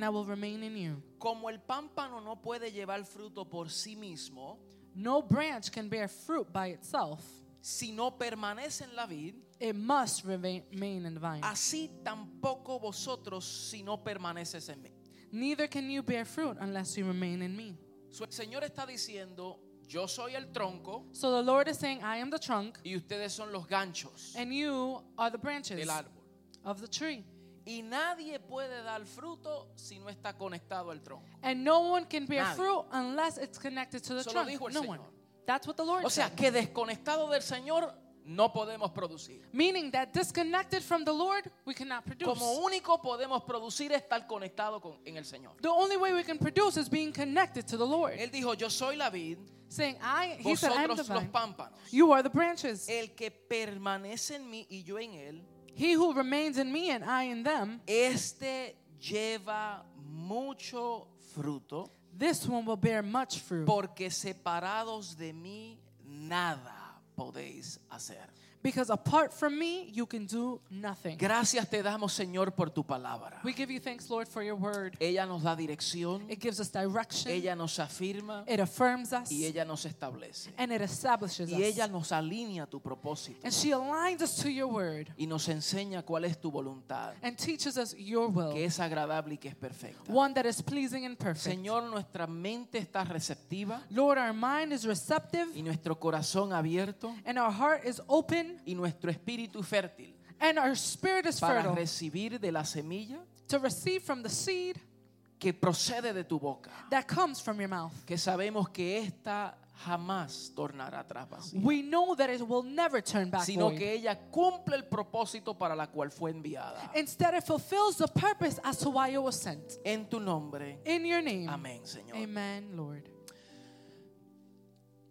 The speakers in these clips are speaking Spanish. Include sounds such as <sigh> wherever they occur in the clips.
and I will remain in you. Como el pámpano no puede llevar fruto por sí mismo, No branch can bear fruit by itself. si no permanece en la vid, It must remain remain in the vine. así tampoco vosotros si no permaneces en mí. Neither can you bear fruit unless you remain in me. So, el Señor está diciendo, yo soy el tronco So the Lord is saying, I am the trunk, y ustedes son los ganchos and you are the branches del árbol. of the tree. Y nadie puede dar fruto si no está conectado al tronco. And no one can bear Nadie. fruit unless it's connected to the Eso lo trunk. dijo el No Señor. one. That's what the Lord O sea, said. que desconectado del Señor no podemos producir. Meaning that disconnected from the Lord, we cannot produce. Como único podemos producir es estar conectado con, en el Señor. The only way we can produce is being connected to the Lord. Él dijo, yo soy la vid, Saying, I, he said, I'm the vosotros los vine. pámpanos. You are the branches. El que permanece en mí y yo en él, He who remains in me and I in them, este lleva mucho fruto, this one will bear much fruit. porque separados de mí nada podéis hacer. Because apart from me, you can do nothing. Gracias te damos, Señor, por tu palabra. We give you thanks, Lord, for your word. Ella nos da dirección, It gives us direction, ella nos afirma. It affirms us, y ella nos establece. and it establishes Y ella nos alinea a tu propósito. And she aligns us to your word. Y nos enseña cuál es tu voluntad, and teaches us your will, que es agradable y que es perfecta. one that is pleasing and perfect. Señor, nuestra mente está receptiva. Lord, our mind is receptive. Y nuestro corazón abierto. And our heart is open y nuestro espíritu fértil and our spirit is para fertile recibir de la semilla to receive from the seed que procede de tu boca, that comes from your mouth. que sabemos que esta jamás tornará atrás vacía, We know that it will never turn back sino void. que ella cumple el propósito para la cual fue enviada. Instead, it fulfills the purpose as to why it was sent. En tu nombre, In your name. amén, Señor. Amen, Lord.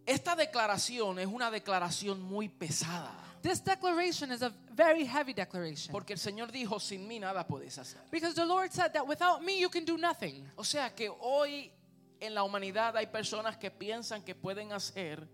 Esta declaración es una declaración muy pesada, This declaration is a very heavy declaration. porque el Señor dijo, sin mí nada podéis hacer. Because the Lord said that without me you can do nothing. O sea que hoy en la humanidad hay personas que piensan que pueden hacer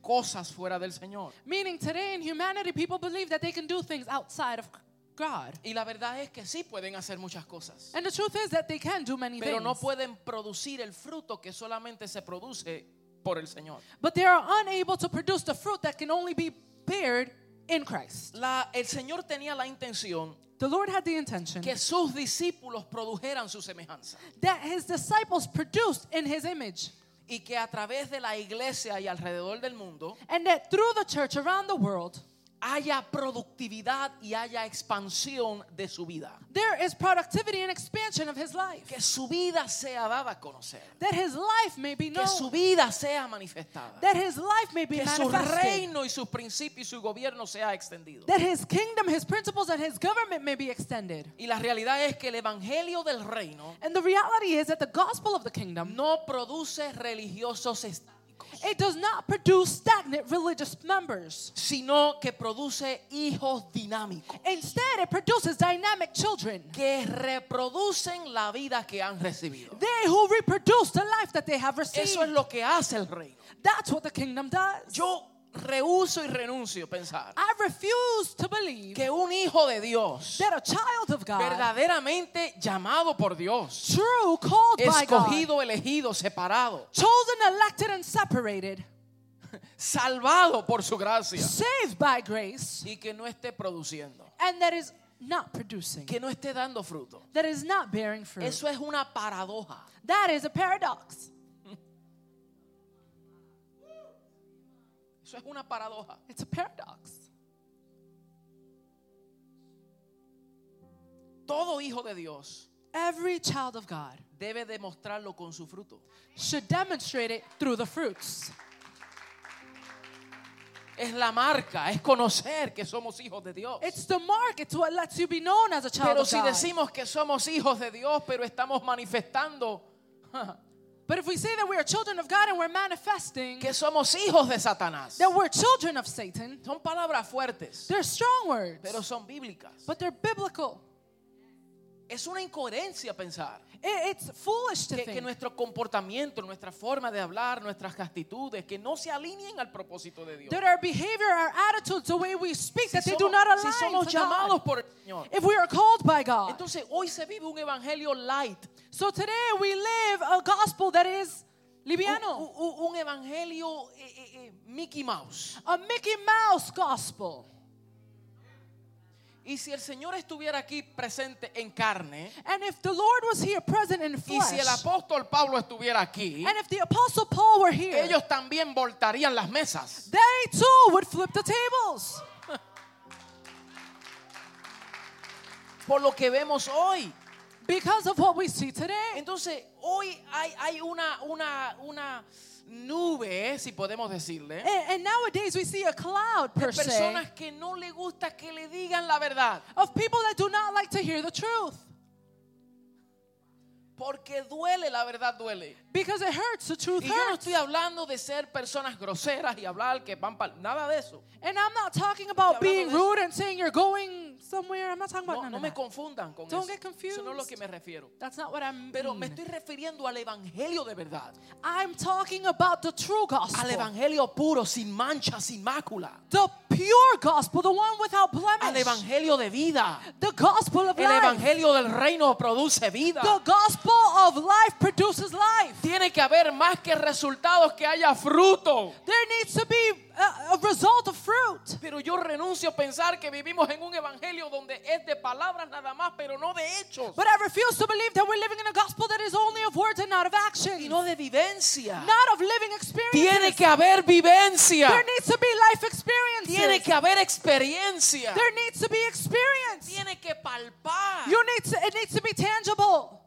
cosas fuera del Señor. Meaning today in humanity people believe that they can do things outside of God. Y la verdad es que sí pueden hacer muchas cosas, And the truth is that they can do many pero things. no pueden producir el fruto que solamente se produce por el Señor. But they are unable to produce the fruit that can only be bared in Christ. La- el Señor tenía la intención The Lord had the intention que sus discípulos produjeran su semejanza that his disciples produced in his image. y que a través de la iglesia y alrededor del mundo And that through the church around the world, haya productividad y haya expansión de su vida. there is productivity and expansion of his life. Que su vida sea dada a conocer. That his life may be Que su known. vida sea manifestada. That his life may be Que su reino y sus principios y su gobierno sea extendido. That his kingdom, his principles, and his government may be extended. Y la realidad es que el evangelio del reino And the reality is that the gospel of the kingdom, no produce religiosos it does not produce stagnant religious members. sino que produce hijos dinámicos Instead, it produces dynamic children. que reproducen la vida que han recibido. They who reproduce the life that they have received. Eso es lo que hace el reino. That's what the kingdom does. Yo rehuso y renuncio pensar I refuse to believe que un hijo de Dios, that a child of God, verdaderamente llamado por Dios, true, called by God, escogido, elegido, separado, chosen, elected, and separated, salvado por su gracia saved by grace, y que no esté produciendo, and that is not producing, que no esté dando fruto. that is not bearing fruit. Eso es una paradoja. That is a paradox. Eso es una paradoja. It's a paradox. Todo hijo de Dios Every child of God debe demostrarlo con su fruto. should demonstrate it through the fruits. Es la marca, es conocer que somos hijos de Dios. It's the mark. It's what lets you be known as a child Pero of si God. decimos que somos hijos de Dios, pero estamos manifestando But if we say that we are children of God and we're manifesting que somos hijos de Satanás, that we're children of Satan, son palabras fuertes, they're strong words, pero son bíblicas. but they're biblical. Es una incoherencia pensar It- It's foolish to que, que think nuestro comportamiento, nuestra forma de hablar, nuestras actitudes, que no se alineen al propósito de Dios. that our behavior, our attitudes, the way we speak, Si that they somos, do not si align somos to llamados God. por el Señor. If we are called by God. Entonces hoy se vive un evangelio light, So today we live a gospel that is un, liviano, un- un evangelio eh, eh, eh, Mickey Mouse. a Mickey Mouse gospel. Y si el Señor estuviera aquí presente en carne, And if the Lord was here present in y flesh, si el apóstol Pablo estuviera aquí, and if the apostle Paul were here, ellos también voltarían las mesas. they too would flip the tables. <laughs> Por lo que vemos hoy. Because of what we see today. Entonces, hoy hay, hay una, una, una nube, si podemos decirle, And, and nowadays we see a cloud de se personas que no le gusta que le digan la verdad. of people that do not like to hear the truth. Porque duele, la verdad duele. Because it hurts, the truth Y yo no estoy hablando de ser personas groseras y hablar que van para... Nada de eso. And I'm not talking about being rude and saying you're going somewhere. I'm not talking about No, none no of me that. confundan con Don't eso. get Eso no es lo que confused. me refiero. That's not what I'm Pero me estoy refiriendo al evangelio de verdad. I'm talking about the true gospel. Al evangelio puro, sin mancha, sin mácula. The pure gospel, the one without blemish. Al evangelio de vida. the gospel of El life. evangelio del reino produce vida. The gospel of life produces life. Tiene que haber más que resultados, que haya fruto. There needs to be a, a result of fruit. Pero yo renuncio a pensar que vivimos en un evangelio donde es de palabras nada más, pero no de hechos. But I refuse to believe that we're living in a gospel that is only of words and not of action. Y no de vivencia. Not of living experience. Tiene que haber vivencia. There needs to be life experience. Tiene que haber experiencia. There needs to be experience. Tiene que palpar. You need to, it needs to be tangible.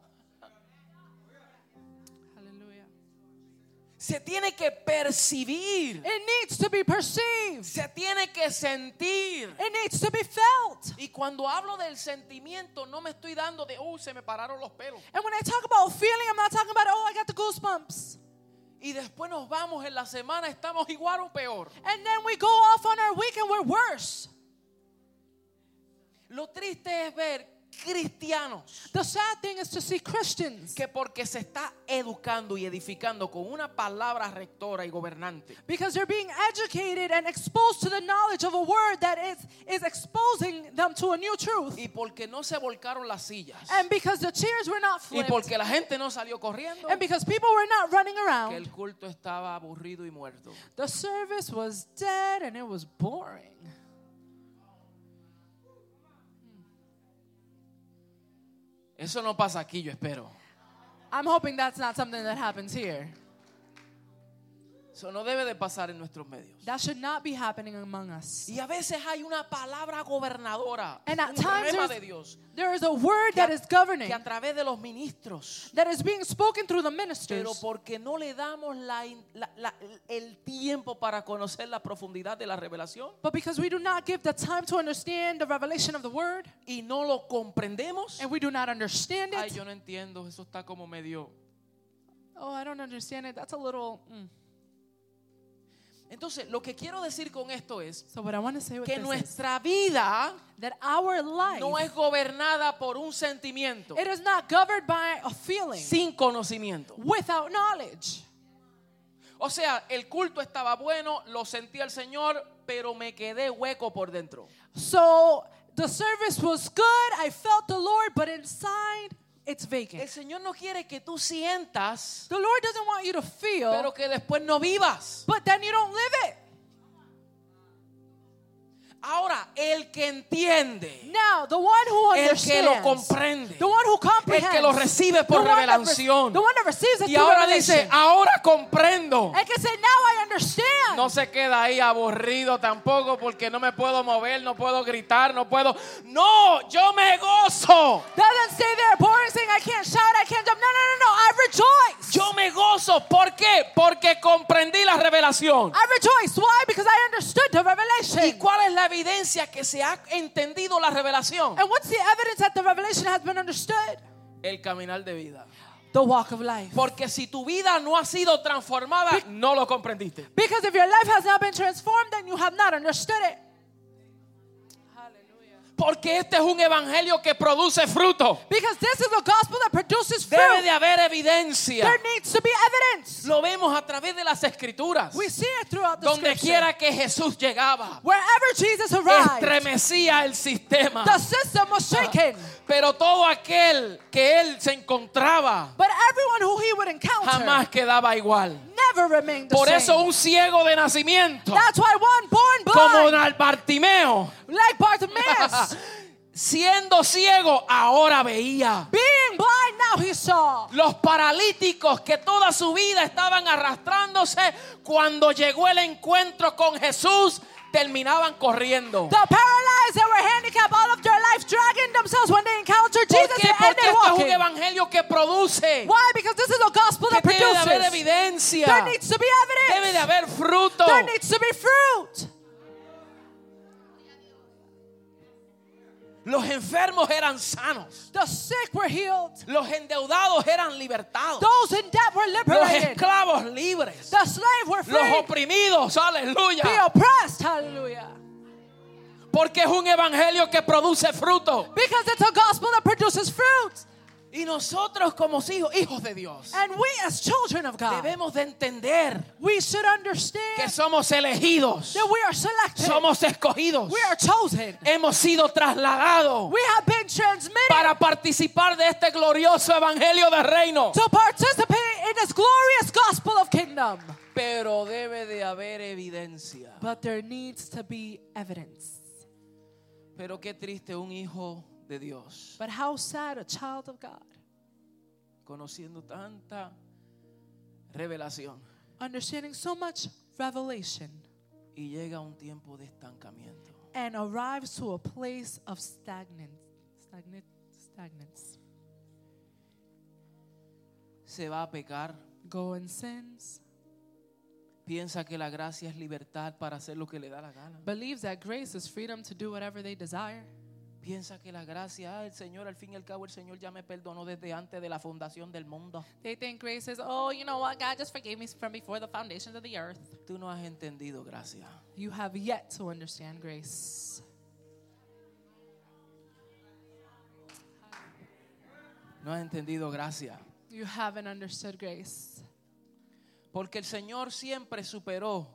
Se tiene que percibir. It needs to be perceived. Se tiene que sentir. It needs to be felt. Y cuando hablo del sentimiento, no me estoy dando de, uy, se me pararon los pelos. And when I talk about feeling, I'm not talking about, oh, I got the goosebumps. Y después nos vamos en la semana, estamos igual o peor. And then we go off on our weekend, we're worse. Lo triste es ver cristianos The sad thing is to see Christians, que porque se está educando y edificando con una palabra rectora y gobernante, because they're being educated and exposed to the knowledge of a word that is, is exposing them to a new truth. y porque no se volcaron las sillas, And because the chairs were not y flipped, porque la gente no salió corriendo, and because people were not running que around, el culto estaba aburrido y muerto. the service was dead and it was boring. Eso no pasa aquí, yo espero. I'm hoping that's not something that happens here. Eso no debe de pasar en nuestros medios. That should not be happening among us. Y a veces hay una palabra gobernadora, And at un times rema de Dios, There is a word que that a, is governing, que a través de los ministros, that is being spoken through the pero ministers. porque no le damos la la- la- el tiempo para conocer la profundidad de la revelación But because we do not give the time to understand the revelation of the word, y no lo comprendemos, and we do not understand ay, it, yo no entiendo, eso está como medio. oh, I don't understand it. That's a little. mm. Entonces, lo que quiero decir con esto es So que this is nuestra vida that our life no es gobernada por un sentimiento it is not governed by a feeling sin conocimiento. without knowledge. O sea, el culto estaba bueno, lo sentía el Señor, pero me quedé hueco por dentro. So the service was good. I felt the Lord, but inside it's El vacant. Señor no quiere que tú sientas, The Lord doesn't want you to feel, pero que después no vivas. but then you don't live it. Ahora, el que entiende, Now, the one who el que lo understands, comprende, the one who el que lo recibe por the one that revelación. the one that receives it Y ahora dice, ahora comprendo. and can say, now I understand. No se queda ahí aburrido tampoco porque no me puedo mover, no puedo gritar, no puedo. No, yo me gozo. Doesn't stay there boring saying, I can't shout, I can't jump. No, no, no, no. I rejoice. Yo me gozo. ¿Por qué? Porque comprendí la revelación. I rejoice. Why? Because I understood the ¿Y revelation. cuál es la evidencia que se ha entendido la revelación? And what's the evidence that the revelation has been understood? El caminar de vida. The walk of life. Porque si tu vida no ha sido transformada, no lo comprendiste. Because if your life has not been transformed, then you have not understood it. Porque este es un evangelio que produce fruto. Because this is the gospel that produces Debe fruit. de haber evidencia. There needs to be evidence. Lo vemos a través de las escrituras. We see it throughout the Donde quiera que Jesús llegaba, Wherever Jesus arrived, estremecía el sistema. the system was shaken. Pero todo aquel que él se encontraba But everyone who he would encounter jamás quedaba igual. never remained the Por same. eso un ciego de nacimiento, That's why one born como blind, Bartimeo, like Bartimaeus, <laughs> siendo ciego, ahora veía. being blind, now he saw. Los paralíticos que toda su vida estaban arrastrándose, cuando llegó el encuentro con Jesús, terminaban corriendo. The paralyzed that were handicapped all of their life, dragging themselves when they encountered ¿Por Jesus, qué? they Porque ended esto es un walking. evangelio que produce. Why? Because this is a gospel Que that debe de haber produces. evidencia. There needs to be Debe de evidence. haber fruto. There needs to be fruit. Los enfermos eran sanos. The sick were healed. Los endeudados eran libertados. Those in debt were Los liberated. esclavos libres. The slave were Los free. oprimidos, The aleluya. oppressed, hallelujah. Porque es un evangelio que produce fruto. Because it's a gospel that produces fruit. Y nosotros como hijos, hijos de Dios, And we as children of God, debemos de entender we should que understand somos elegidos. that we are selected. Somos escogidos. We are chosen. Hemos sido trasladados We have been transmitted para participar de este glorioso evangelio de reino. to participate in this glorious gospel of kingdom. Pero debe de haber evidencia. But there needs to be evidence. Pero qué triste un hijo de Dios, But how sad a child of God, conociendo tanta revelación, understanding so much revelation, y llega un tiempo de estancamiento. and arrives to a place of stagnant, stagnant, stagnance. Se va a pecar, Go in sins, piensa que la gracia es libertad para hacer lo que le da la gana. believes that grace is freedom to do whatever they desire. Piensa que la gracia, ah, el Señor, al fin y al cabo, el Señor ya me perdonó desde antes de la fundación del mundo. They think grace is, oh, you know what? God just forgave me from before the foundations of the earth. Tú no has entendido gracia. You have yet to understand grace. No has entendido gracia. You haven't understood grace. Porque el Señor siempre superó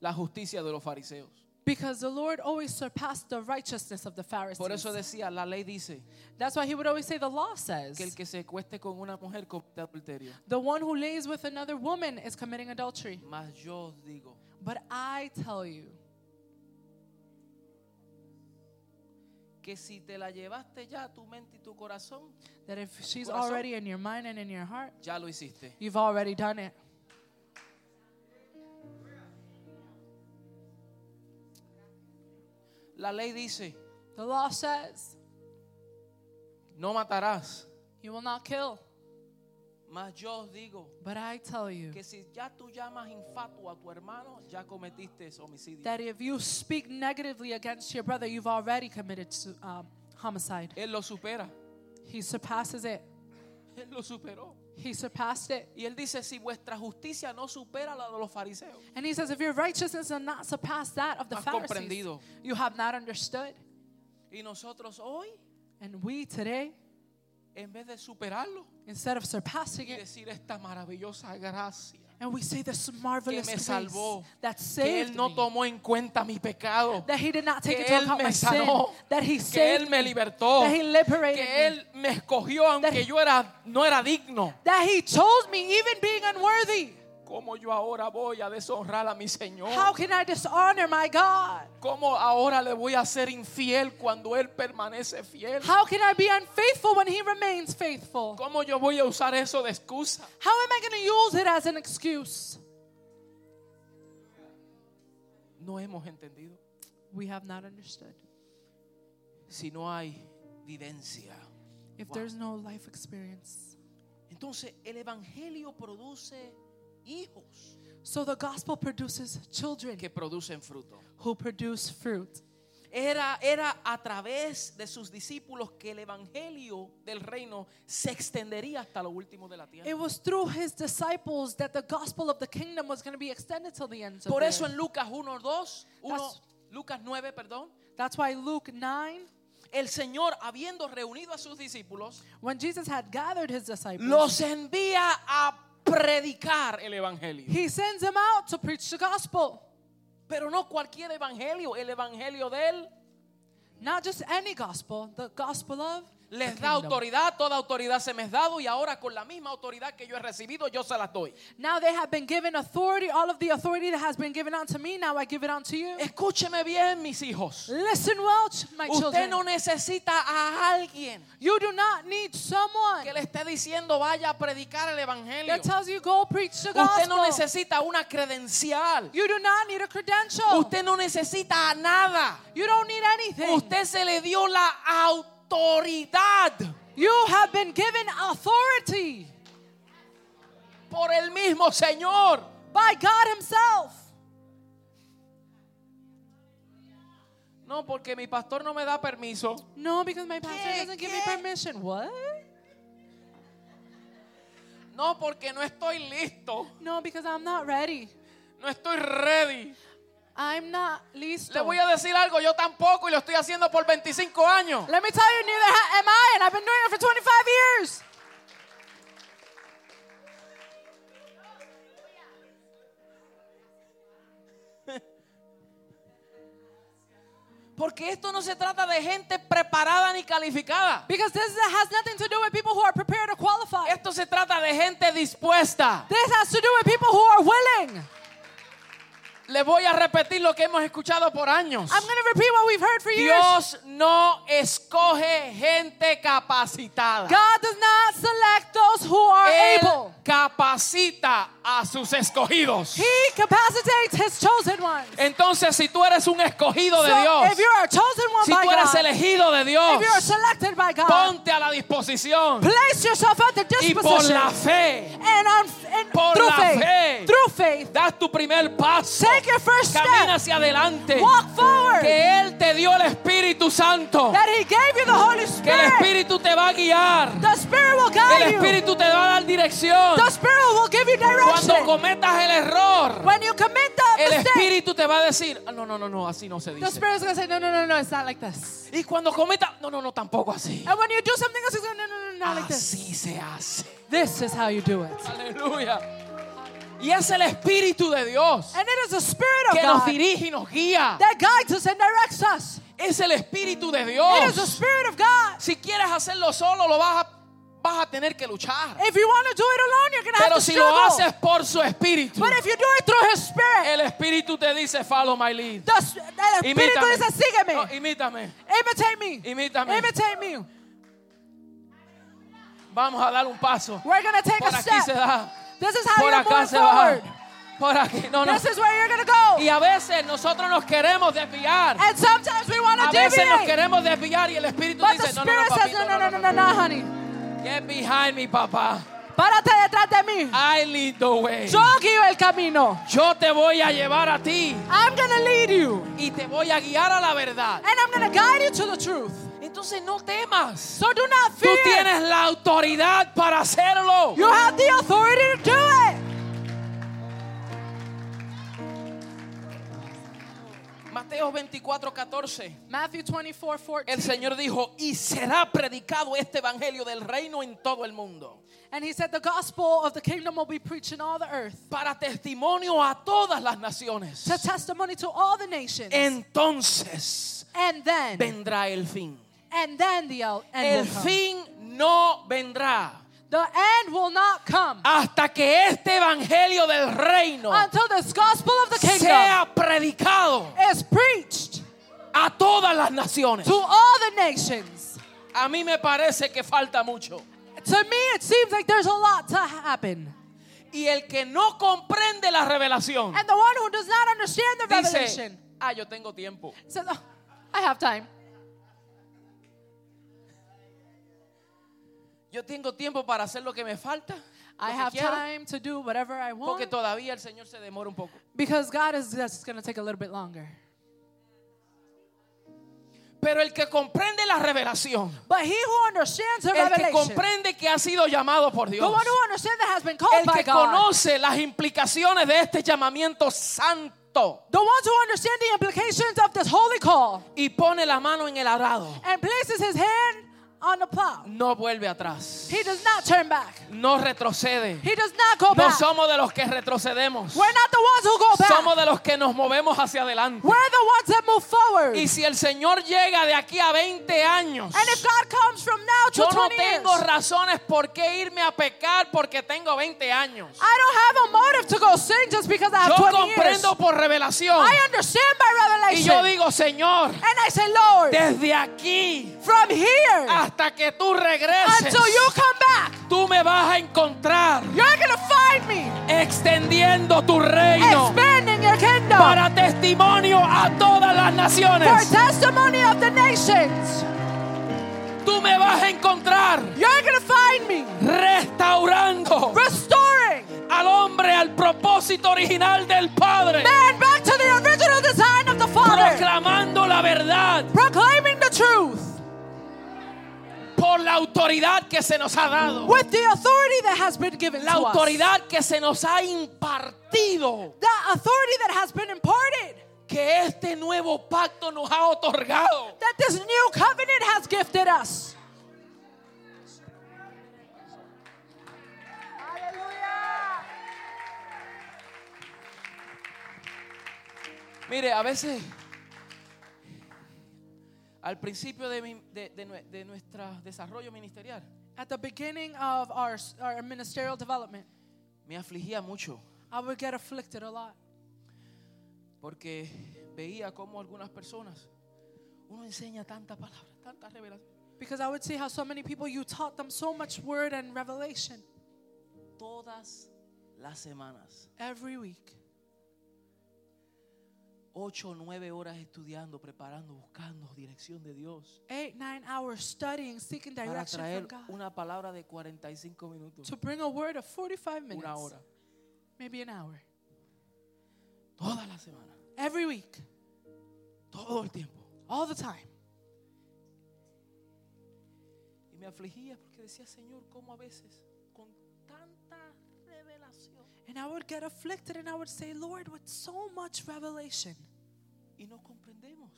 la justicia de los fariseos. Because the Lord always surpassed the righteousness of the Pharisees. Por eso decía, la ley dice That's why he would always say the law says que el que se cueste con una mujer comete adulterio. the one who lays with another woman is committing adultery. Mas yo os digo But I tell you que si te la llevaste ya a tu mente y tu corazón, that if she's Corazón. already in your mind and in your heart, ya lo hiciste. you've already done it. La ley dice, The law says no matarás. you will not kill. Mas yo os digo But I tell you que si ya tú llamas infatuo a tu hermano, ya cometiste homicidio. that if you speak negatively against your brother, you've already committed um, homicide. Él lo supera. He surpasses it. Él lo superó. He surpassed it. Y él dice, si vuestra justicia no supera la de los fariseos, And he says, if your righteousness does not surpass that of the Has Pharisees, comprendido. you have not understood. y nosotros hoy, And we today, en vez de superarlo instead of surpassing y it, decir esta maravillosa gracia and we say this que marvelous me grace salvó, that que saved él no me, tomó en cuenta mi pecado, that he did not take que into él account me my sin, sanó, that he que saved él me me, libertó, that he liberated que me, él me escogió aunque yo era no era digno. that he chose me even being unworthy. ¿Cómo yo ahora voy a deshonrar a mi Señor? How can I dishonor my God? ¿Cómo ahora le voy a ser infiel cuando Él permanece fiel? How can I be unfaithful when he remains faithful? ¿Cómo yo voy a usar eso de excusa? How am I going to use it as an excuse? No hemos entendido. We have not understood. Si no hay vivencia. If Wow. there's no life experience. Entonces el Evangelio produce hijos So the gospel produces children que producen fruto. who produce fruit. Era, era a través de sus discípulos que el Evangelio del reino se extendería hasta lo último de la tierra. It was through his disciples that the gospel of the kingdom was going to be extended till the ends of Por the eso en Lucas 1, 2, 1, That's- Lucas 9, perdón, That's why Luke 9, el Señor, habiendo reunido a sus discípulos, When Jesus had gathered his disciples, los envía a predicar el Evangelio. he sends them out to preach the gospel. Pero no cualquier Evangelio, el Evangelio de Él. Not just any gospel, the gospel of Les da autoridad, toda autoridad se me es dado y ahora con la misma autoridad que yo he recibido, yo se las doy. Now they have been given authority, all of the authority that has been given unto me, now I give it unto you. Escúcheme bien, mis hijos. Listen well, my Usted children. no necesita a alguien You do not need someone que le esté diciendo vaya a predicar el Evangelio. that tells you go preach the Usted no gospel. necesita una credencial. You do not need a credential. Usted no necesita nada. You don't need anything. Usted se le dio la autoridad You have been given authority por el mismo Señor. by God Himself. No, porque mi pastor no me da permiso. No, because my pastor ¿Qué? doesn't give me ¿Qué? permission. What? No, porque no estoy listo. No, because I'm not ready. No estoy ready. I'm not listo. Le voy a decir algo, yo tampoco y lo estoy haciendo por 25 años. Let me tell you, neither am I, and I've been doing it for 25 years. <laughs> Porque esto no se trata de gente preparada ni calificada. Because this has nothing to do with people who are prepared or qualified. Esto se trata de gente dispuesta. This has to do with people who are willing. Le voy a repetir lo que hemos escuchado por años. I'm going to repeat what we've heard for years. Dios no escoge gente capacitada. God does not select those who are Él able. capacita a sus escogidos. He capacitates his chosen ones. Entonces, si tú eres un escogido de so Dios, if chosen one si by tú eres God, elegido de Dios, if selected by God, ponte a la disposición place yourself at the y disposition. por la fe and, on, and por through la faith, fe. through faith, das tu primer paso. take your first Camina hacia adelante. Walk forward. Que Él te dio el Espíritu Santo. that He gave you the Holy Que el Spirit. Espíritu te va a guiar. the Spirit will El guide you. Espíritu te va a dar dirección. The Spirit will give you Cuando cometas el error, When you commit the el mistake, Espíritu te va a decir, "Ah, no, no, no, no, así no se the dice. Spirit's going to say, no, no, no, no, it's not like this. Y cuando cometa, no, no, no, tampoco así. And when you do something else, it's going no, no, no, not like this. Así se hace. This is how you do it. Aleluya. Y es el Espíritu de Dios And it is the Spirit of que nos God dirige y nos guía. that guides us and directs us. Es el Espíritu de It is the Dios. Spirit of God. Si quieres hacerlo solo, lo vas a, vas a tener que luchar. If you want to do it alone, you're going to have Pero to si lo struggle. haces por su Espíritu, But if you do it through His Spirit, el Espíritu te dice, follow my lead. the, el Espíritu Imítame. dice, sígueme. No, imítame. Imitate me. Imítame. Imitate me. Vamos a dar un paso. We're to take Por a aquí se step. da. This is how Por you're acá se va. Por aquí. No, no. This is where you're to go. Y a veces nosotros nos queremos desviar. And sometimes we want A to veces nos deviate. queremos desviar y el Espíritu But the dice, no, no, no, Spirit says, papito, no, no, no, no, no, honey. Get behind me, papá. Párate detrás de mí. I lead the way. Yo guío el camino. Yo te voy a llevar a ti I'm to lead you. y te voy a guiar a la verdad. And I'm to guide you to the truth. Entonces no temas. So do not Tú fear. tienes la autoridad para hacerlo. You have the authority to do it. Mateo 24, 14. Matthew 24, 14. El Señor dijo, y será predicado este evangelio del reino en todo el mundo, And he said, The gospel of the kingdom will be preached in all the earth para testimonio a todas las naciones. to testimony to all the nations. Entonces and then, vendrá el fin. and then the el- end El fin no vendrá The end will not come hasta que este evangelio del reino until this gospel of the kingdom sea predicado is preached a todas las naciones. to all the nations. A mí me parece que falta mucho. To me, it seems like there's a lot to happen. Y el que no comprende la revelación And the one who does not understand the dice, revelation ah, yo tengo tiempo. says, "Oh, I have time. Yo tengo tiempo para hacer lo que me falta. I have quiero, time to do whatever I Porque want. todavía el Señor se demora un poco. Because God is just going to take a little bit longer. Pero el que comprende la revelación, But he who understands the el que comprende que ha sido llamado por the Dios, one who understands that has been called el by que God, conoce las implicaciones de este llamamiento santo The ones who understand the implications of this holy call y pone la mano en el arado, and places his hand on the plow. no vuelve atrás, He does not turn back. no retrocede. He does not go No back. somos de los que retrocedemos, We're not the ones who go back. somos de los que nos movemos hacia adelante. We're the ones that move forward. Y si el Señor llega de aquí a 20 años, And if God comes from now to yo no 20 tengo years, razones por qué irme a pecar porque tengo 20 años. I don't have a motive to go sin just because I have Yo 20 years. comprendo por revelación. I understand by Y yo revelation. digo, Señor, and I say, Lord, desde aquí from here hasta que tú regreses, until you come back, tú me vas a encontrar you're to find me. extendiendo tu reino expanding your kingdom. para testimonio a todas las for naciones. testimony of the nations. Tú me vas a encontrar You're going to find me. restaurando restoring. al hombre al propósito original del Padre, man la autoridad que se nos ha dado, with the authority that has been given la to us. autoridad que se nos ha impartido, The authority that has been imparted. que este nuevo pacto nos ha otorgado. That this new covenant has gifted us. Mire, a veces, al principio de, de- de nue- de nuestro desarrollo ministerial, At the beginning of our, our ministerial development, me afligía mucho I would get afflicted a lot. porque veía cómo algunas personas, uno enseña tanta palabra, tanta revelación, because I would see how so many people you taught them so much word and revelation todas las semanas, every week. Ocho o nueve horas estudiando, preparando, buscando dirección de Dios. Eight, nine hours studying, seeking para direction traer from God. una palabra de 45 minutos, To bring a word of 45 minutes, una hora, maybe an hour, todas las semanas, every week, todo el tiempo. all the time. Y me afligía porque decía, Señor, ¿cómo a veces And I would get afflicted and I would say, Lord, with so much revelation, y no comprendemos?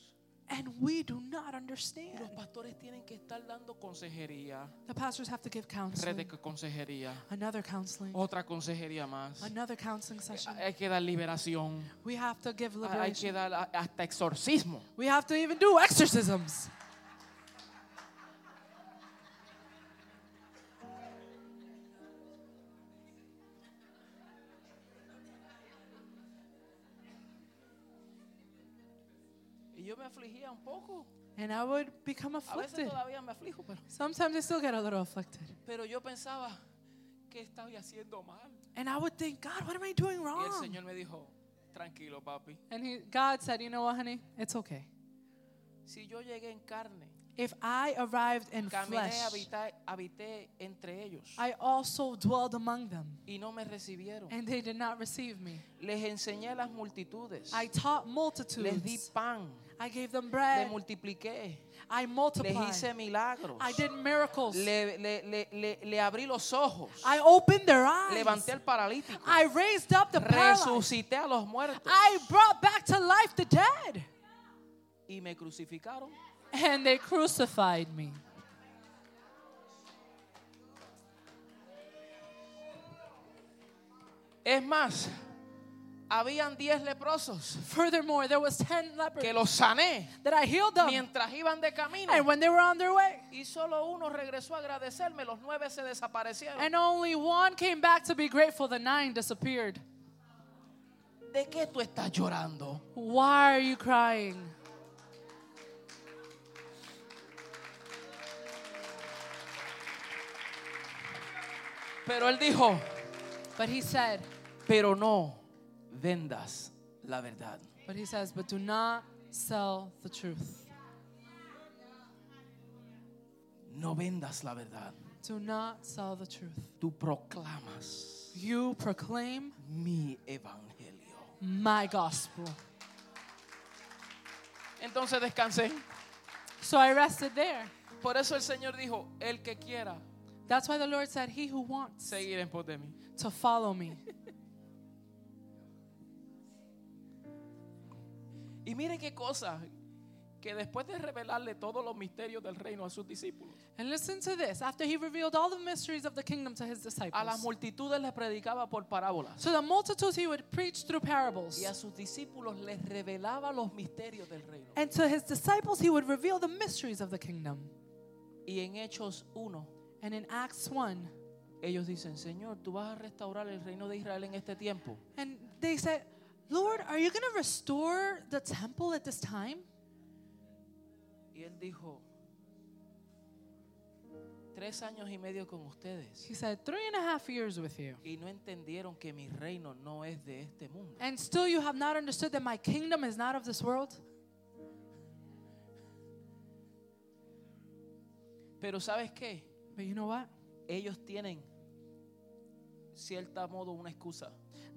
and we do not understand. los pastores tienen que estar dando consejería, The pastors have to give red counseling, de consejería, another counseling, otra consejería más. another counseling session. Hay que dar liberación, We have to give hay que liberation. dar hasta exorcismo. We have to even do exorcisms. Afligía un poco. And I would become A veces afflicted. todavía me aflijo, pero, Sometimes I still get a little afflicted. pero yo pensaba, ¿qué estoy haciendo mal? And I would think, God, what am I doing Y el wrong? Señor me dijo, tranquilo, papi. And he, God said, you know what, honey? It's okay. Si yo llegué en carne, If I arrived in caminé, flesh, habité, habité entre ellos I also dwelled among them, y no me recibieron. and they did not receive me. Les enseñé a las multitudes. I taught Les di multitudes. pan. I gave them bread. multipliqué. I Les multiplied. hice milagros. I did miracles. Le, le- le- le- le abrí los ojos. I opened their eyes. Levanté al paralítico. I raised up the. Resucité a los muertos. I brought back to life the dead. Y me crucificaron. And they crucified me. Es más, habían 10 leprosos Furthermore, there was 10 lepers que los sané that I healed them. mientras iban de camino. And when they were on their way, Y solo uno regresó a agradecerme, los nueve se desaparecieron. and only one came back to be grateful, the nine disappeared. ¿De qué tú estás llorando? Why are you crying? Pero él dijo, But he said, pero no vendas la verdad. but he says, but do not sell the truth. No vendas la verdad. Do not sell the truth. Tú proclamas You proclaim mi evangelio. my gospel. Entonces descansé. So I rested there. Por eso el Señor dijo, el que quiera That's why the Lord said, He who wants seguir en pos de mí. to follow me. <laughs> Y mire qué cosa, que después de revelarle todos los misterios del reino a sus discípulos, And listen to this. After he revealed all the mysteries of the kingdom to his a las disciples, multitudes les predicaba por parábolas. to the multitudes he would preach through parables. Y a sus discípulos les revelaba los misterios del reino. And to his disciples he would reveal the mysteries of the kingdom. Y en Hechos 1, And in Acts 1, ellos dicen, Señor, tú vas a restaurar el reino de Israel en este tiempo. and they said, Lord, are you going to restore the temple at this time? Y él dijo, tres años y medio con ustedes. He said, Three and a half years with you. Y no entendieron que mi reino no es de este mundo. And still you have not understood that my kingdom is not of this world? Pero ¿sabes qué? But you know what? Ellos tienen cierta modo una excusa.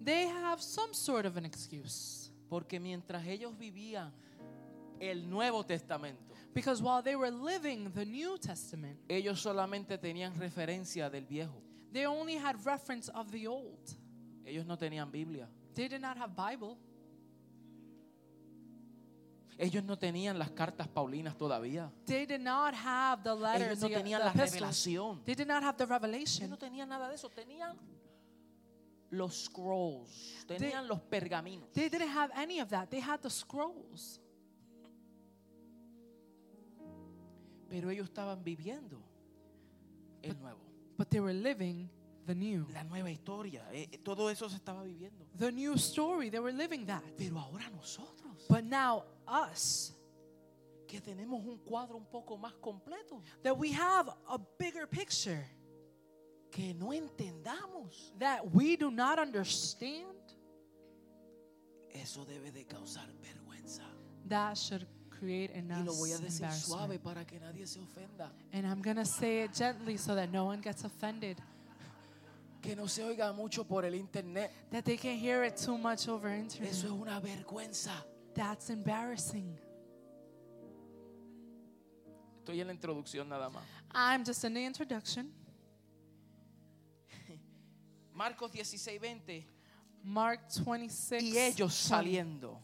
They have some sort of an excuse. Porque mientras ellos vivían el Nuevo Testamento, Because while they were living the New Testament, ellos solamente tenían referencia del viejo. they only had reference of the old. Ellos no tenían Biblia. They did not have Bible. Ellos no tenían las cartas paulinas todavía. They did not have the Ellos letters, no the, tenían the la epistles. revelación. They did not have the Ellos no revelation. tenían nada de eso. Tenían los scrolls. Tenían los pergaminos. They didn't have any of that. They had the scrolls. Pero ellos estaban viviendo el nuevo. But they were living the new. La nueva historia. eh, eh, todo eso se estaba viviendo. The new story. They were living that. Pero ahora nosotros, But now, us, que tenemos un cuadro un poco más completo, that we have a bigger picture que no entendamos, that we do not understand, eso debe de causar vergüenza. that should create in Y lo us voy a decir suave embarrassment. para que nadie se ofenda. And I'm going to say it gently so that no one gets offended, Que no se oiga mucho por el internet. that they can hear it too much over internet. Eso es una vergüenza. That's embarrassing. Estoy en la introducción nada más. I'm just in the introduction. Marcos 16, 20. Mark 26. Y ellos 20. saliendo,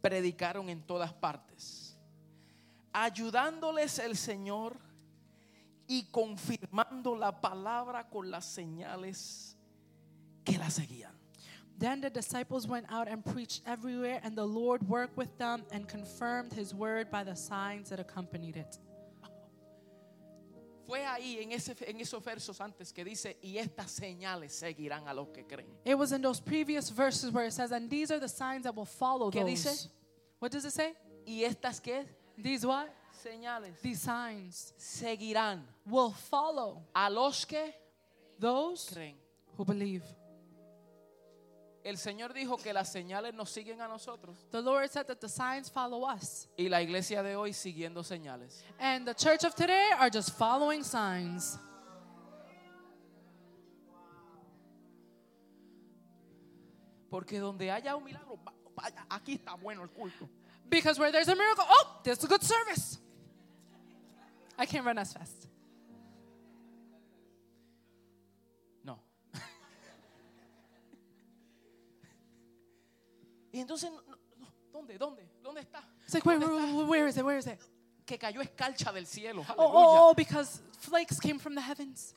predicaron en todas partes, ayudándoles el Señor y confirmando la palabra con las señales que la seguían. Then the disciples went out and preached everywhere, and the Lord worked with them and confirmed his word by the signs that accompanied it. Fue ahí en, ese, en esos versos antes que dice, y estas señales seguirán a los que creen. It was in those previous verses where it says, and these are the signs that will follow ¿Qué those. dice? What does it say? Y estas que These what? señales These signs seguirán will follow a los que those creen. who believe. El Señor dijo que las señales nos siguen a nosotros The Lord said that the signs follow us. y la iglesia de hoy siguiendo señales. And the church of today are just following signs. Porque donde haya un milagro, va- vaya, aquí está bueno el culto. Because where there's a miracle, oh, there's a good service. I can't run as fast. Y entonces, no, no, no, ¿dónde? ¿Dónde? ¿Dónde está? It's like, where, ¿Dónde where, is it? Where is it? Que cayó escarcha del cielo. Oh, oh, oh, because flakes came from the heavens.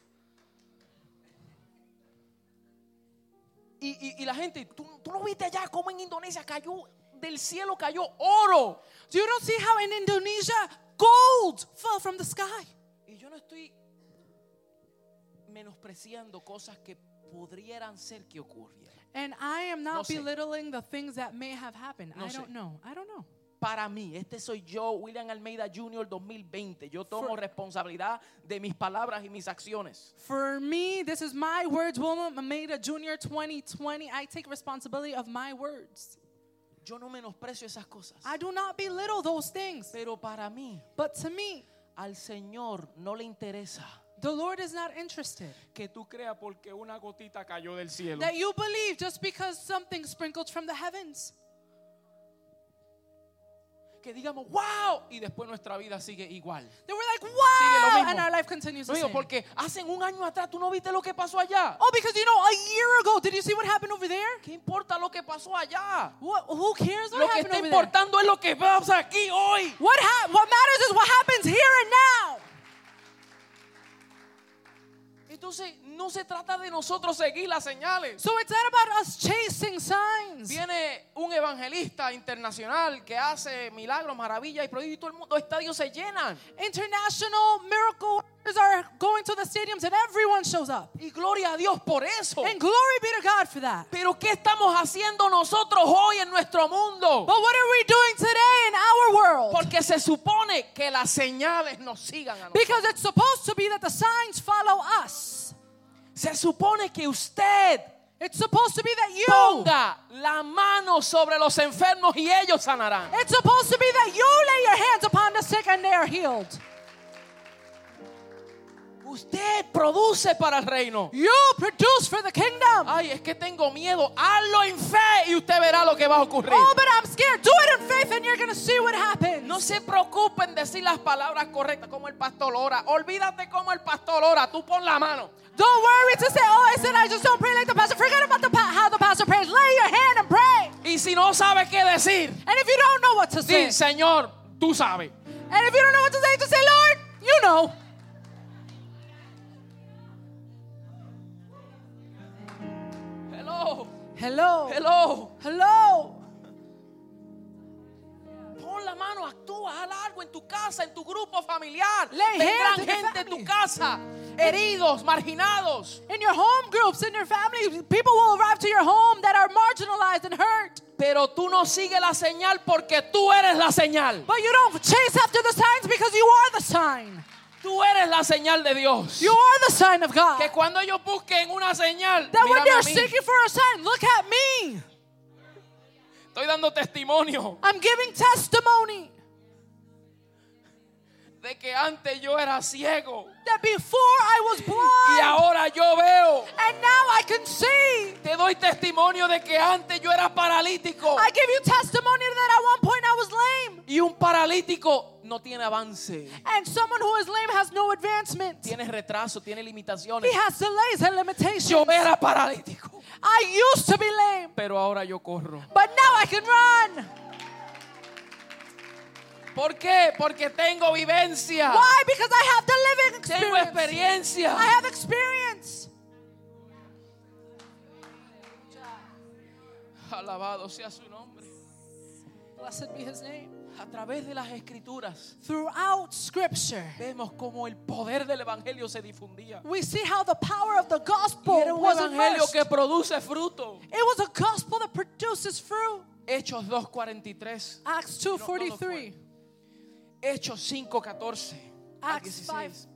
Y, y- y la gente, ¿tú, tú no viste allá cómo en Indonesia cayó, del cielo cayó oro. You don't see how in Indonesia gold fell from the sky. Y yo no estoy menospreciando cosas que podrían ser que ocurrieran. And I am No not sé. belittling the things that may have happened. No I sé. don't know. I don't know. Para mí, este soy yo, William Almeida Jr. 2020. Yo tomo For- responsabilidad de mis palabras y mis acciones. For me, this is my words, William Almeida Jr. 2020. I take responsibility of my words. Yo no menosprecio esas cosas. I do not belittle those things. Pero para mí, But to me, al Señor no le interesa the Lord is not interested. que tú creas porque una gotita cayó del cielo. That you believe just because something sprinkled from the heavens. que digamos, wow, y después nuestra vida sigue igual. They were like, lo wow, mismo. and our life continues the No digo, same. porque hacen un año atrás tú no viste lo que pasó allá. Oh, because you know, a year ago, did you see what happened over there? ¿Qué importa lo que pasó allá? What, who cares what Lo que happened está over there? importando es lo que pasa aquí hoy. What, ha- what matters is what happens here and now. Entonces, no se trata de nosotros seguir las señales. So it's not about us chasing signs. Viene un evangelista internacional que hace milagros, maravillas y prodigios y todo el mundo, estadios se llenan. International miracle workers are going to the stadiums and everyone shows up. Y gloria a Dios por eso. And glory be to God for that. Pero ¿qué estamos haciendo nosotros hoy en nuestro mundo? But what are we doing today in our world? Porque se supone que las señales nos sigan a nosotros. Because it's supposed to be that the signs follow us. Se supone que usted It's supposed to be that you. ponga la mano sobre los enfermos y ellos sanarán. It's supposed to be that you lay your hands upon the sick and they are healed. Usted produce para el reino. You produce for the kingdom. Ay, es que tengo miedo. Hazlo en fe y usted verá lo que va a ocurrir. Oh, but I'm scared. Do it in faith and you're going to see what happens. No se preocupen en decir las palabras correctas como el pastor ora. Olvídate como el pastor ora. Tú pon la mano. Don't worry to say, oh, I said I just don't pray like the pastor. Forget about the pa- how the pastor prays. Lay your hand and pray. Y si no sabe qué decir, And if you don't know what to say, di, Señor, tú sabes. and if you don't know what to say, just say, Lord, you know. Hello, Hello. hello. Hello. Pon la mano, actúa, haz algo en tu casa, en tu grupo familiar. Lay gente en tu casa, heridos, marginados. In your home groups, in your family, people will arrive to your home that are marginalized and hurt. Pero tú no sigues la señal porque tú eres la señal. But you don't chase after the signs because you are the sign. Tú eres la señal de Dios. You are the sign of God. Que cuando ellos busquen una señal, That when mí. seeking for a sign, look at me. estoy dando testimonio I'm giving testimony de que antes yo era ciego that before I was y blind ahora yo veo. and now I can see. Te doy testimonio de que antes yo era paralítico I give you testimony that at one point I was lame. y un paralítico no tiene avance. And someone who is lame has no advancement. Tiene retraso, tiene limitaciones. He has delays and limitations. Yo era paralítico, I used to be lame, pero ahora yo corro. but now I can run. ¿Por qué? Porque tengo vivencia. Why? Because I have the living Tengo experience. experiencia. I have experience. Alabado sea su nombre. Blessed be his name. A través de las escrituras Throughout scripture, vemos cómo el poder del evangelio se difundía. we see how the power of the Y gospel era un was evangelio immersed. que produce fruto. It was a gospel that produces fruit. Hechos 2:43. Acts No, no lo 2:43. Hechos 5:14. al Acts 16.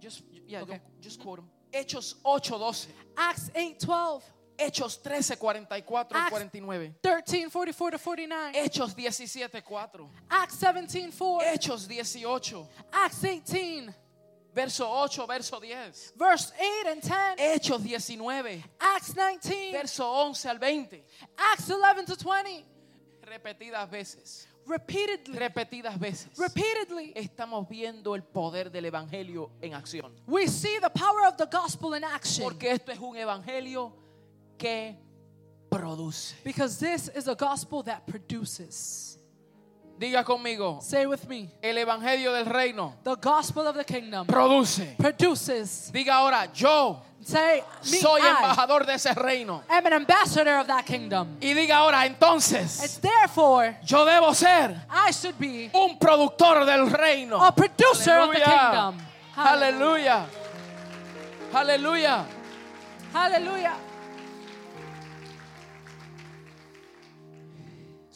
Just, yeah, Okay. just quote 'em. Hechos 8:12. Acts 8:12. Hechos 13:44 al Acts 49. 13:44 to 49. Hechos 17:4. Acts 17:4. Hechos 18. Acts 18. Verso 8, verso 10. Verse 8 and 10. Hechos 19. Acts 19. Verso 11 al 20. Acts 11 to 20. Repetidas veces. Repeatedly. Repetidas veces. Repeatedly. Estamos viendo el poder del evangelio en acción. We see the power of the gospel in action. Porque esto es un evangelio que produce. Because this is a gospel that produces. Diga conmigo, Say with me. el evangelio del reino The gospel of the kingdom produce. produces. Diga ahora, yo Say, me, soy I embajador de ese reino. am an ambassador of that kingdom. Y diga ahora, entonces, It's therefore yo debo ser I should be un productor del reino. a producer of the Aleluya. kingdom. Aleluya. Aleluya.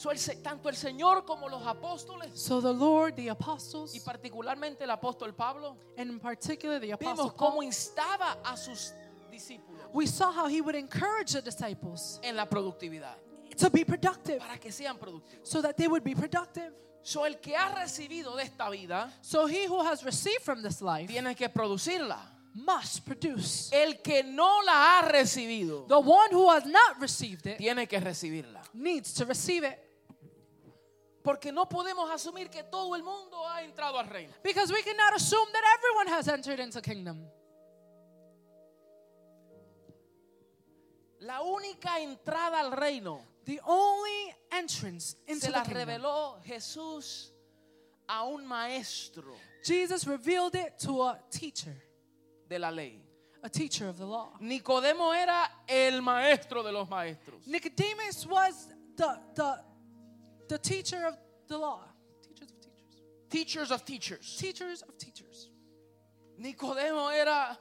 So, el tanto el Señor como los apóstoles So the Lord, the apostles, y particularmente el apóstol Pablo, and in particular the apostle vemos cómo instaba a sus discípulos we saw how he would encourage the disciples en la productividad to be productive para que sean productivos. so that they would be productive. So, el que ha recibido de esta vida So he who has received from this life tiene que producirla. must produce. El que no la ha recibido The one who has not received it tiene que recibirla. needs to receive it. Porque no podemos asumir que todo el mundo ha entrado al reino. Because we cannot assume that everyone has entered into kingdom. La única entrada al reino The only entrance into se the la kingdom. reveló Jesús a un maestro Jesus revealed it to a teacher, de la ley. a teacher of the law. Nicodemo era el maestro de los maestros. Nicodemus was the, the, the teacher of the law. Teachers of teachers. Teachers of teachers. Teachers of teachers. Nicodemo era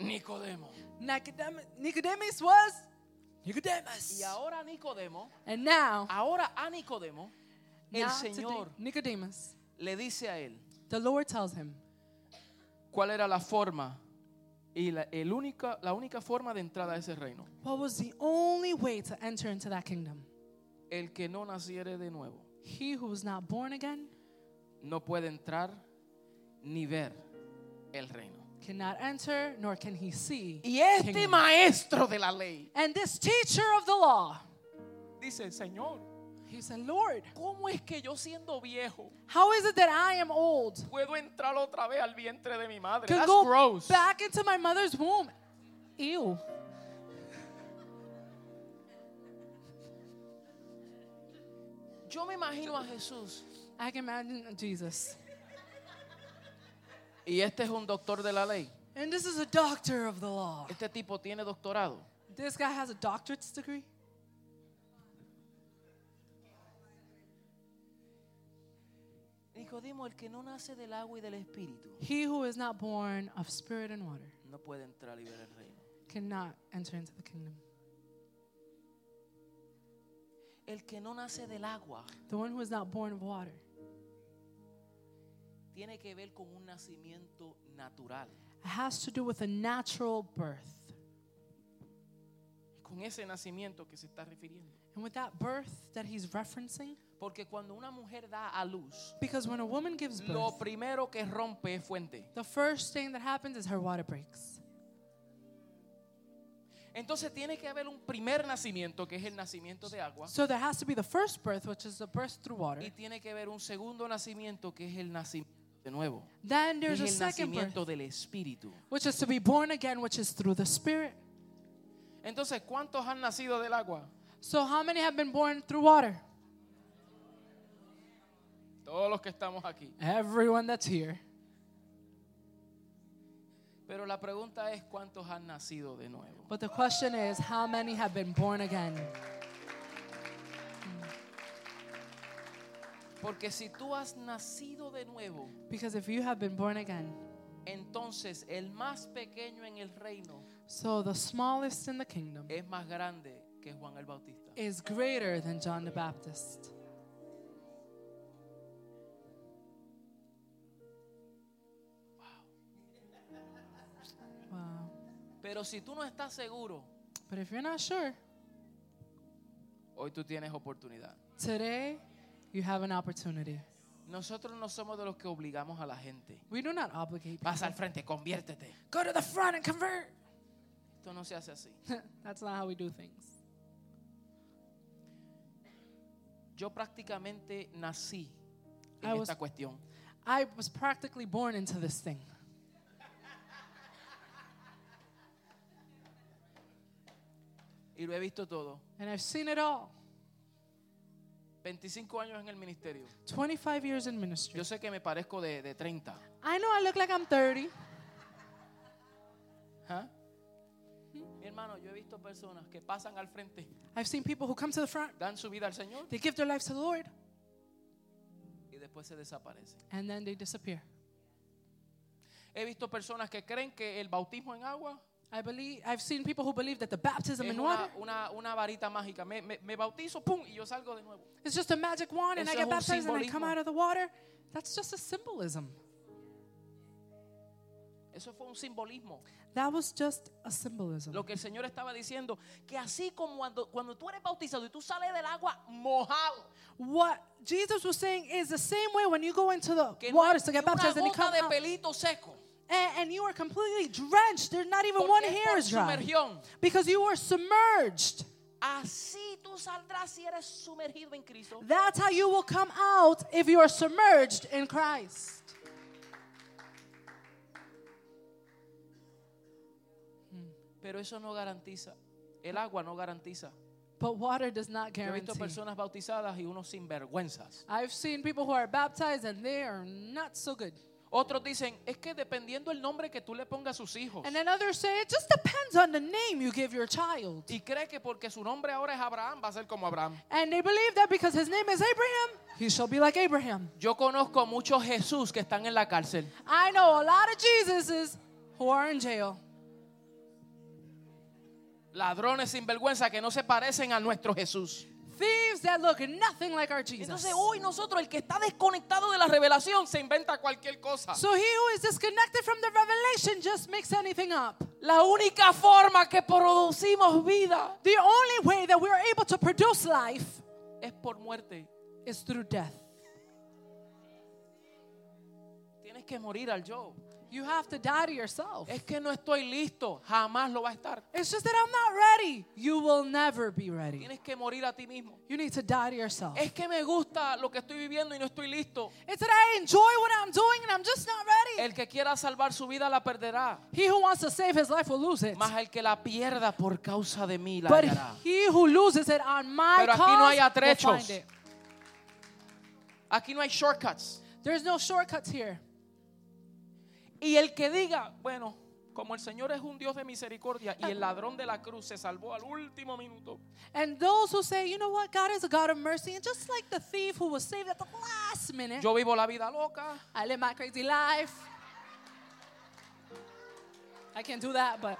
Nicodemo. Nicodemus was Nicodemus. Y ahora Nicodemo, And now, ahora a Nicodemo, el now today, Señor Nicodemus, le dice a él the Lord tells him cuál era la forma y la, el única, la única forma de entrada a ese reino. what was the only way to enter into that kingdom. El que no naciere de nuevo He who was not born again no puede entrar ni ver el reino. cannot enter, nor can he see. Y este kingdom. maestro de la ley And this teacher of the law, dice, Señor, he said, Lord, ¿cómo es que yo siendo viejo how is it that I am old? puedo entrar otra vez al vientre de mi madre? Can That's go gross. back into my mother's womb. Ew. Yo me imagino a Jesús I can imagine Jesus. y este es un doctor de la ley. And this is a doctor of the law. Este tipo tiene doctorado. This guy has a doctorate's degree. Nicodemo, el que no nace del agua y del espíritu, He who is not born of spirit and water no puede entrar y ver el reino. cannot enter into the kingdom. El que no nace del agua The one who is not born of water tiene que ver con un nacimiento natural. has to do with a natural birth. Con ese nacimiento que se está refiriendo. And with that birth that he's referencing, Porque cuando una mujer da a luz, because when a woman gives lo birth, primero que rompe es fuente. the first thing that happens is her water breaks. Entonces tiene que haber un primer nacimiento, que es el nacimiento de agua. So there has to be the first birth, which is the birth through water. Y tiene que haber un segundo nacimiento, que es el nacimiento de nuevo. Then there's Es a second birth, nacimiento del espíritu. which is to be born again, which is through the Spirit. Entonces, ¿cuántos han nacido del agua? So how many have been born through water? Todos los que estamos aquí. Everyone that's here. Pero la pregunta es, ¿cuántos han nacido de nuevo? But the question is, how many have been born again? Porque si tú has nacido de nuevo, Because if you have been born again, entonces el más pequeño en el reino so the smallest in the kingdom es más grande que Juan el Bautista. is greater than John the Baptist. Pero si tú no estás seguro, But if you're not sure, hoy tú tienes oportunidad. today you have an opportunity. Nosotros no somos de los que obligamos a la gente. We do not obligate. Pasa al frente, conviértete. Go to the front and convert. Esto no se hace así. <laughs> That's not how we do things. Yo prácticamente nací I en was- esta cuestión. I was practically born into this thing. Y lo he visto todo. And I've seen it all. 25 años en el ministerio. 25 years in ministry. Yo sé que me parezco de, de 30. I know I look like I'm 30. ¿Ah? Mi hermano, yo he visto personas que pasan al frente, I've seen people who come to the front, dan su vida al Señor they give their lives to the Lord, y después se desaparecen. and then they disappear. He visto personas que creen que el bautismo en agua I believe I've seen people who believe that the baptism es in water una, una varita mágica. Me, me- me bautizo, pum, y yo salgo de nuevo. is just a magic wand and I get baptized and I come simbolismo. out of the water. That's just a symbolism. Eso fue un simbolismo. That was just a symbolism. Lo que el Señor estaba diciendo, que así como cuando, cuando tú eres bautizado y tú sales del agua mojado, What Jesus was saying is the same way when you go into the que no to get baptized and you come de out, pelito seco. And, and you are completely drenched. There's not even Porque one hair is dry sumergión. because you were submerged. Así tú saldrás si eres sumergido en Cristo. That's how you will come out if you are submerged in Christ. Hmm. Pero eso no garantiza. El agua no garantiza. But water does not Yo he visto guarantee. personas bautizadas y unos sinvergüenzas. I've seen people who are baptized and they are not so good. Otros dicen, es que dependiendo el nombre que tú le pongas a sus hijos. And then others say it just depends on the name you give your child. Y cree que porque su nombre ahora es Abraham, va a ser como Abraham. And they believe that because his name is Abraham, he shall be like Abraham. Yo conozco muchos Jesús que están en la cárcel. I know a lot of Jesuses who are in jail. Ladrones sinvergüenza que no se parecen a nuestro Jesús. Thieves that look nothing like our Jesus. Entonces hoy nosotros, el que está desconectado de la revelación, se inventa cualquier cosa. So he who is disconnected from the revelation just makes anything up. La única forma que producimos vida The only way that we're able to produce life es por muerte. is through death. Tienes que morir al yo. You have to die to yourself. Es que no estoy listo, jamás lo va a estar. It's just that I'm not ready. You will never be ready. Tienes que morir a ti mismo. You need to die to yourself. Es que me gusta lo que estoy viviendo y no estoy listo. It's that I enjoy what I'm doing and I'm just not ready. El que quiera salvar su vida la perderá, He who wants to save his life will lose it. más el que la pierda por causa de mí la But hallará. he who loses it on my Pero aquí no hay atrechos. find it. Aquí no hay shortcuts. There's no shortcuts here. Y el que diga, bueno, como el Señor es un Dios de misericordia y el ladrón de la cruz se salvó al último minuto, And those who say, you know what, God is a God of mercy, and just like the thief who was saved at the last minute, yo vivo la vida loca, I live my crazy life. I can't do that, but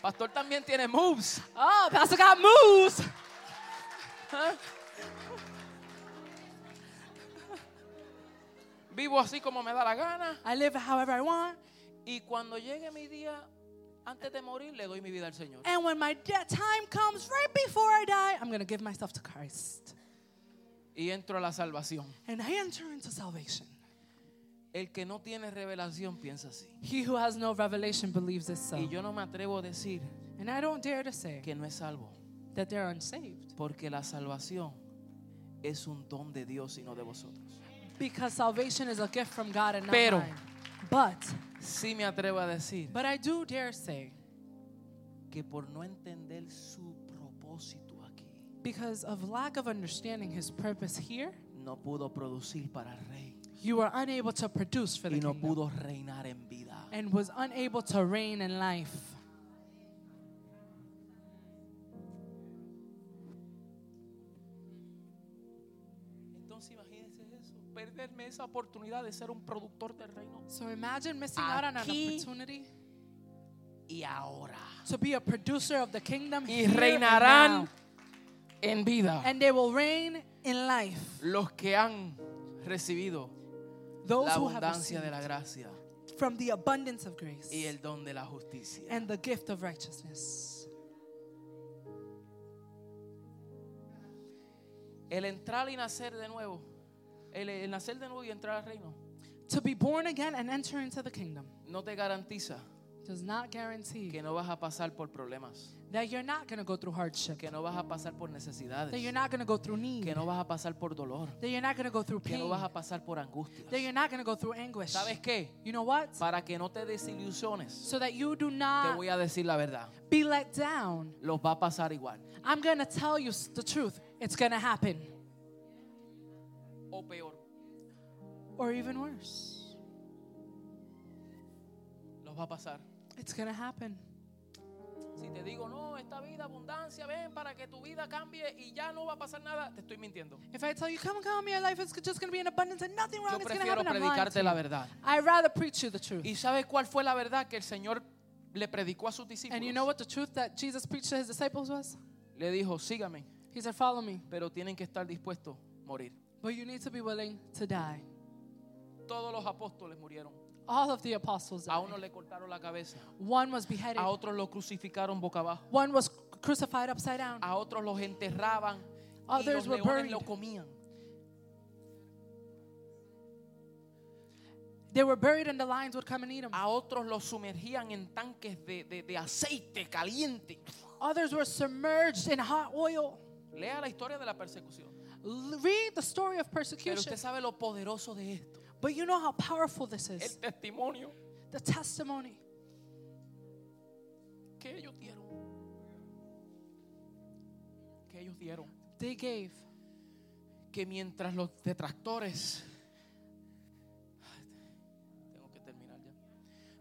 pastor también tiene moves. oh, Pastor got moves. <laughs> Vivo así como me da la gana I live however I want. y cuando llegue mi día antes de morir le doy mi vida al Señor. And when my death time comes, right before I die, I'm going to give myself to Christ. Y entro a la salvación. And I enter into salvation. El que no tiene revelación piensa así. He who has no revelation believes this so. Y yo no me atrevo a decir And I don't dare to say que no es salvo, that they're unsaved porque la salvación es un don de Dios y no de vosotros. because salvation is a gift from God and not Pero- mine. But, Sí me atrevo a decir but I do dare say, que por no entender su propósito aquí, because of lack of understanding His purpose here, no pudo producir para el rey you were unable to produce for the y no kingdom pudo reinar en vida. and was unable to reign in life. Perderme esa oportunidad de ser un productor del reino. So imagine missing out on an Aquí- opportunity Y ahora. to be a producer of the kingdom Y here and reinarán now. en vida and they will reign in life. los que han recibido Those la who have abundancia de la received gracia from the abundance of grace y el don de la justicia. and the gift of righteousness. El entrar y nacer de nuevo, el, el nacer de nuevo y entrar al reino, To be born again and enter into the kingdom no te garantiza does not guarantee que no vas a pasar por problemas, that you're not going to go through hardship, que no vas a pasar por necesidades, that you're not going to go through need, que no vas a pasar por dolor, that you're not going to go through que pain, no vas a pasar por angustias. that you're not going to go through anguish. ¿Sabes qué? You know what? Para que no te desilusiones, So that you do te not voy a decir la verdad. be let down, Los va a pasar igual I'm going to tell you the truth. It's going to happen, o peor. or even worse. Los va a pasar. It's going to happen. Si te digo, no, esta vida, abundancia, ven para que tu vida cambie y ya no va a pasar nada, te estoy mintiendo. If I tell you, come, come, your life is just going to be in abundance and nothing wrong Yo is going to prefiero happen, I'm lying to predicarte la you. verdad. I'd rather preach you the truth. ¿Y sabes cuál fue la verdad que el Señor le predicó a sus discípulos? And you know what the truth that Jesus preached to his disciples was? Le dijo, sígame, He said, Follow me. pero tienen que estar dispuestos a morir. But you need to be willing to die. Todos los apóstoles murieron. All of the apostles A died. uno le cortaron la cabeza, One was beheaded, a otros lo crucificaron boca abajo, one was crucified upside down. a otros los enterraban y Others los were buried. lo comían. They were buried and the lions would come and eat them. A otros los sumergían en tanques de, de- de aceite caliente. Others were submerged in hot oil. Lea la historia de la persecución. Read the story of Pero persecution. usted sabe lo poderoso de esto. But you know how powerful this El is. testimonio The testimony que ellos dieron. Que ellos dieron. they gave. Que mientras los detractores. Tengo que terminar ya.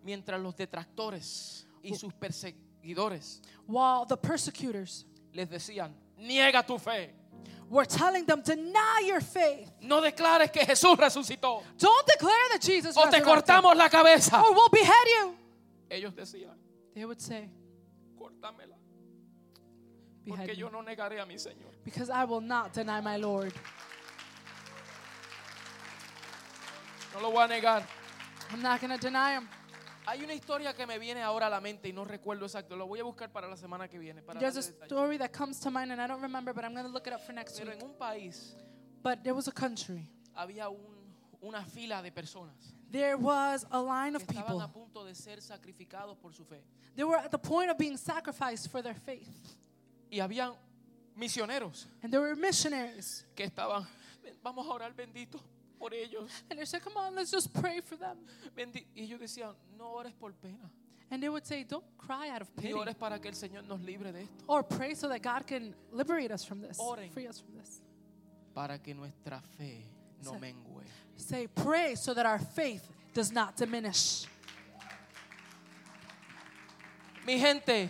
Mientras los detractores y sus perseguidores While the persecutors les decían: Niega tu fe. Were telling them, deny your faith. No declares que Jesús resucitó. Don't declare that Jesus O te cortamos la cabeza. or we'll behead you. Ellos decían: They would say, Córtamela. Porque yo no negaré a mi Señor. because I will not deny my Lord. No lo voy a negar. I'm not going to deny him. Hay una historia que me viene ahora a la mente y no recuerdo exacto. Lo voy a buscar para la semana que viene. Para There's a story that comes to mind, and I don't remember, but I'm going to look it up for next Pero week. en un país But there was a country. había un- una fila de personas There was a line que of estaban people. a punto de ser sacrificados por su fe. They were at the point of being sacrificed for their faith. Y habían misioneros And there were missionaries. que estaban, "Ven, vamos a orar bendito por ellos. And they said, Come on, let's just pray for them. Bendi-". Y ellos decían, no ores por pena, And they would say, Don't cry out of ni pity. ores para que el Señor nos libre de esto, Or pray so that God can liberate us from this, Oren. free us from this. para que nuestra fe no Sí. mengue. Say, Pray so that our faith does not diminish. Mi gente,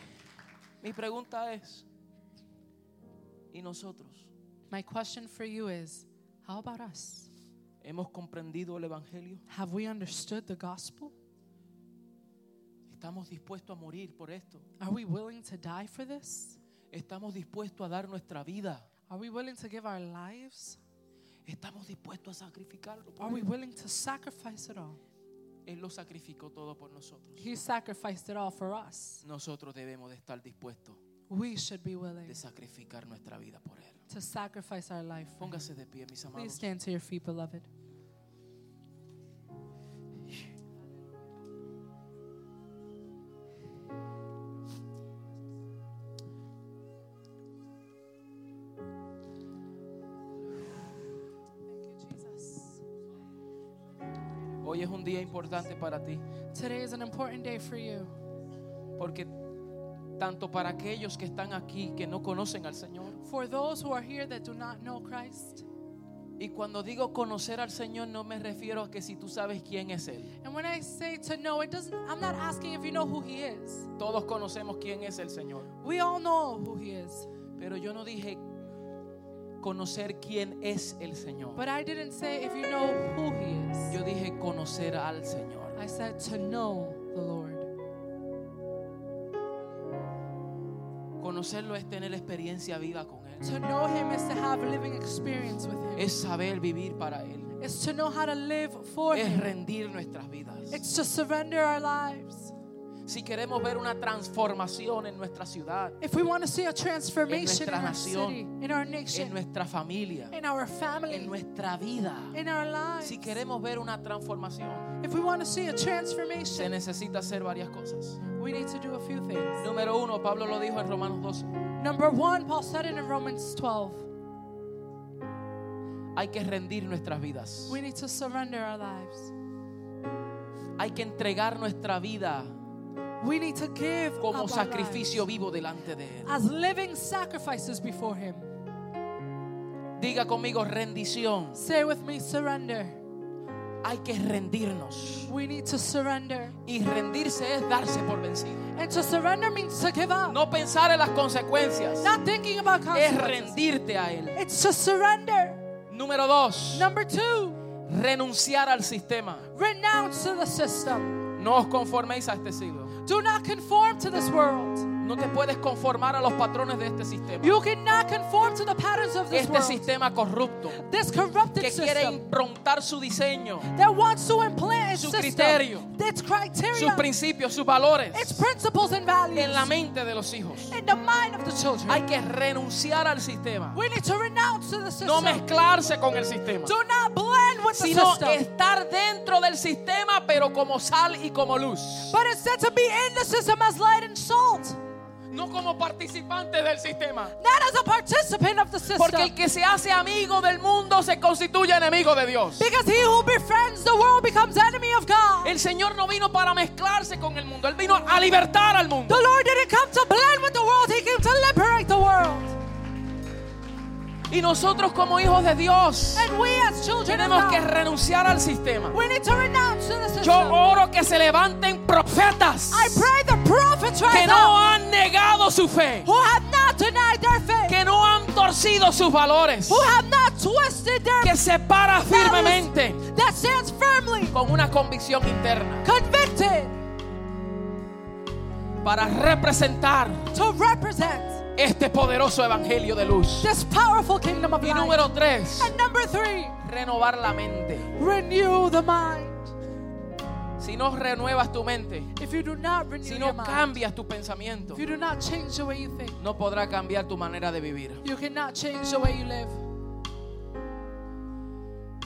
mi pregunta es, ¿y nosotros? My question for you is How about us? ¿Hemos comprendido el Evangelio? Have we understood the gospel? ¿Estamos dispuestos a morir por esto? Are we willing to die for this? ¿Estamos dispuestos a dar nuestra vida? Are we willing to give our lives? ¿Estamos dispuestos a sacrificarlo? por Are we Él? willing to sacrifice it all? Él lo sacrificó todo por nosotros. He sacrificed it all for us. Nosotros debemos de estar dispuestos We should be willing de sacrificar nuestra vida por Él. to sacrifice our life. for. Póngase de pie, mis Please stand to your feet, beloved. You, Hoy es un día importante para ti, Today is an important day for you porque tanto para aquellos que están aquí que no conocen al Señor, for those who are here that do not know Christ. y cuando digo conocer al Señor no me refiero a que si tú sabes quién es Él. And when I say to know, it doesn't I'm not asking if you know who he is. Todos conocemos quién es el Señor, We all know who he is. pero yo no dije conocer quién es el Señor. But I didn't say if you know who he is. Yo dije conocer al Señor. I said to know the Lord. Conocerlo es tener experiencia viva con Él. To know him is to have living experience with him. Es saber vivir para Él. It's to know how to live for Es him. rendir nuestras vidas. It's to surrender our lives. Si queremos ver una transformación en nuestra ciudad, If we want to see a transformation in nuestra nación, city, in our en nuestra familia, in our family, en nuestra vida, in our lives, si queremos ver una transformación, if we want to see a se transformation, necesita hacer varias cosas. we need to do a few things. Número uno, Pablo lo dijo en Romanos 12. Number one, Paul said it in Romans 12. Hay que rendir nuestras vidas. We need to surrender our lives. Hay que entregar nuestra vida We need to give como sacrificio vivo delante de Él. as living sacrifices before Him. Diga conmigo rendición. Say with me, surrender. Hay que rendirnos. We need to surrender. Y rendirse es darse por vencido. And to surrender means to give up. No pensar en las consecuencias. Not thinking about Es consequences. rendirte a Él. It's to surrender. Número dos, Number two, renunciar al sistema. renounce to the system. No os conforméis a este siglo. Do not conform to this world. No te puedes conformar a los patrones de este sistema. You cannot conform to the patterns of this Este world. sistema corrupto This corrupted que quiere system improntar su diseño that wants to implant its Su system, criterio. its sus principios, sus valores its principles and values en la mente de los hijos. in the mind of the children. Hay que renunciar al sistema, we need to renounce to the system. no mezclarse con el sistema, Do not blend with the sino system. estar dentro del sistema, pero como sal y como luz, but instead to be in the system as light and salt, no como participante del sistema. not as a participant of the system. Porque el que se hace amigo del mundo se constituye enemigo de Dios. because he who befriends the world becomes enemy of God. El Señor no vino para mezclarse con el mundo, Él vino a libertar al mundo. the Lord didn't come to blend with the world, He came to liberate the world. Y nosotros como hijos de Dios tenemos que renunciar al sistema. we need to renounce to the system. Yo oro que se levanten profetas I pray the prophets que no han negado su fe, who have not denied their faith, que no han torcido sus valores, who have not twisted their que se para firmemente that stands firmly con una convicción interna convicted para representar to represent este poderoso evangelio de luz. this powerful kingdom of Y light. número tres, And number three, renovar la mente. renew the mind. Si no renuevas tu mente, If you do not renew si your no mind, cambias tu pensamiento, if you do not change the way you think, no podrá cambiar tu manera de vivir. you cannot change the way you live.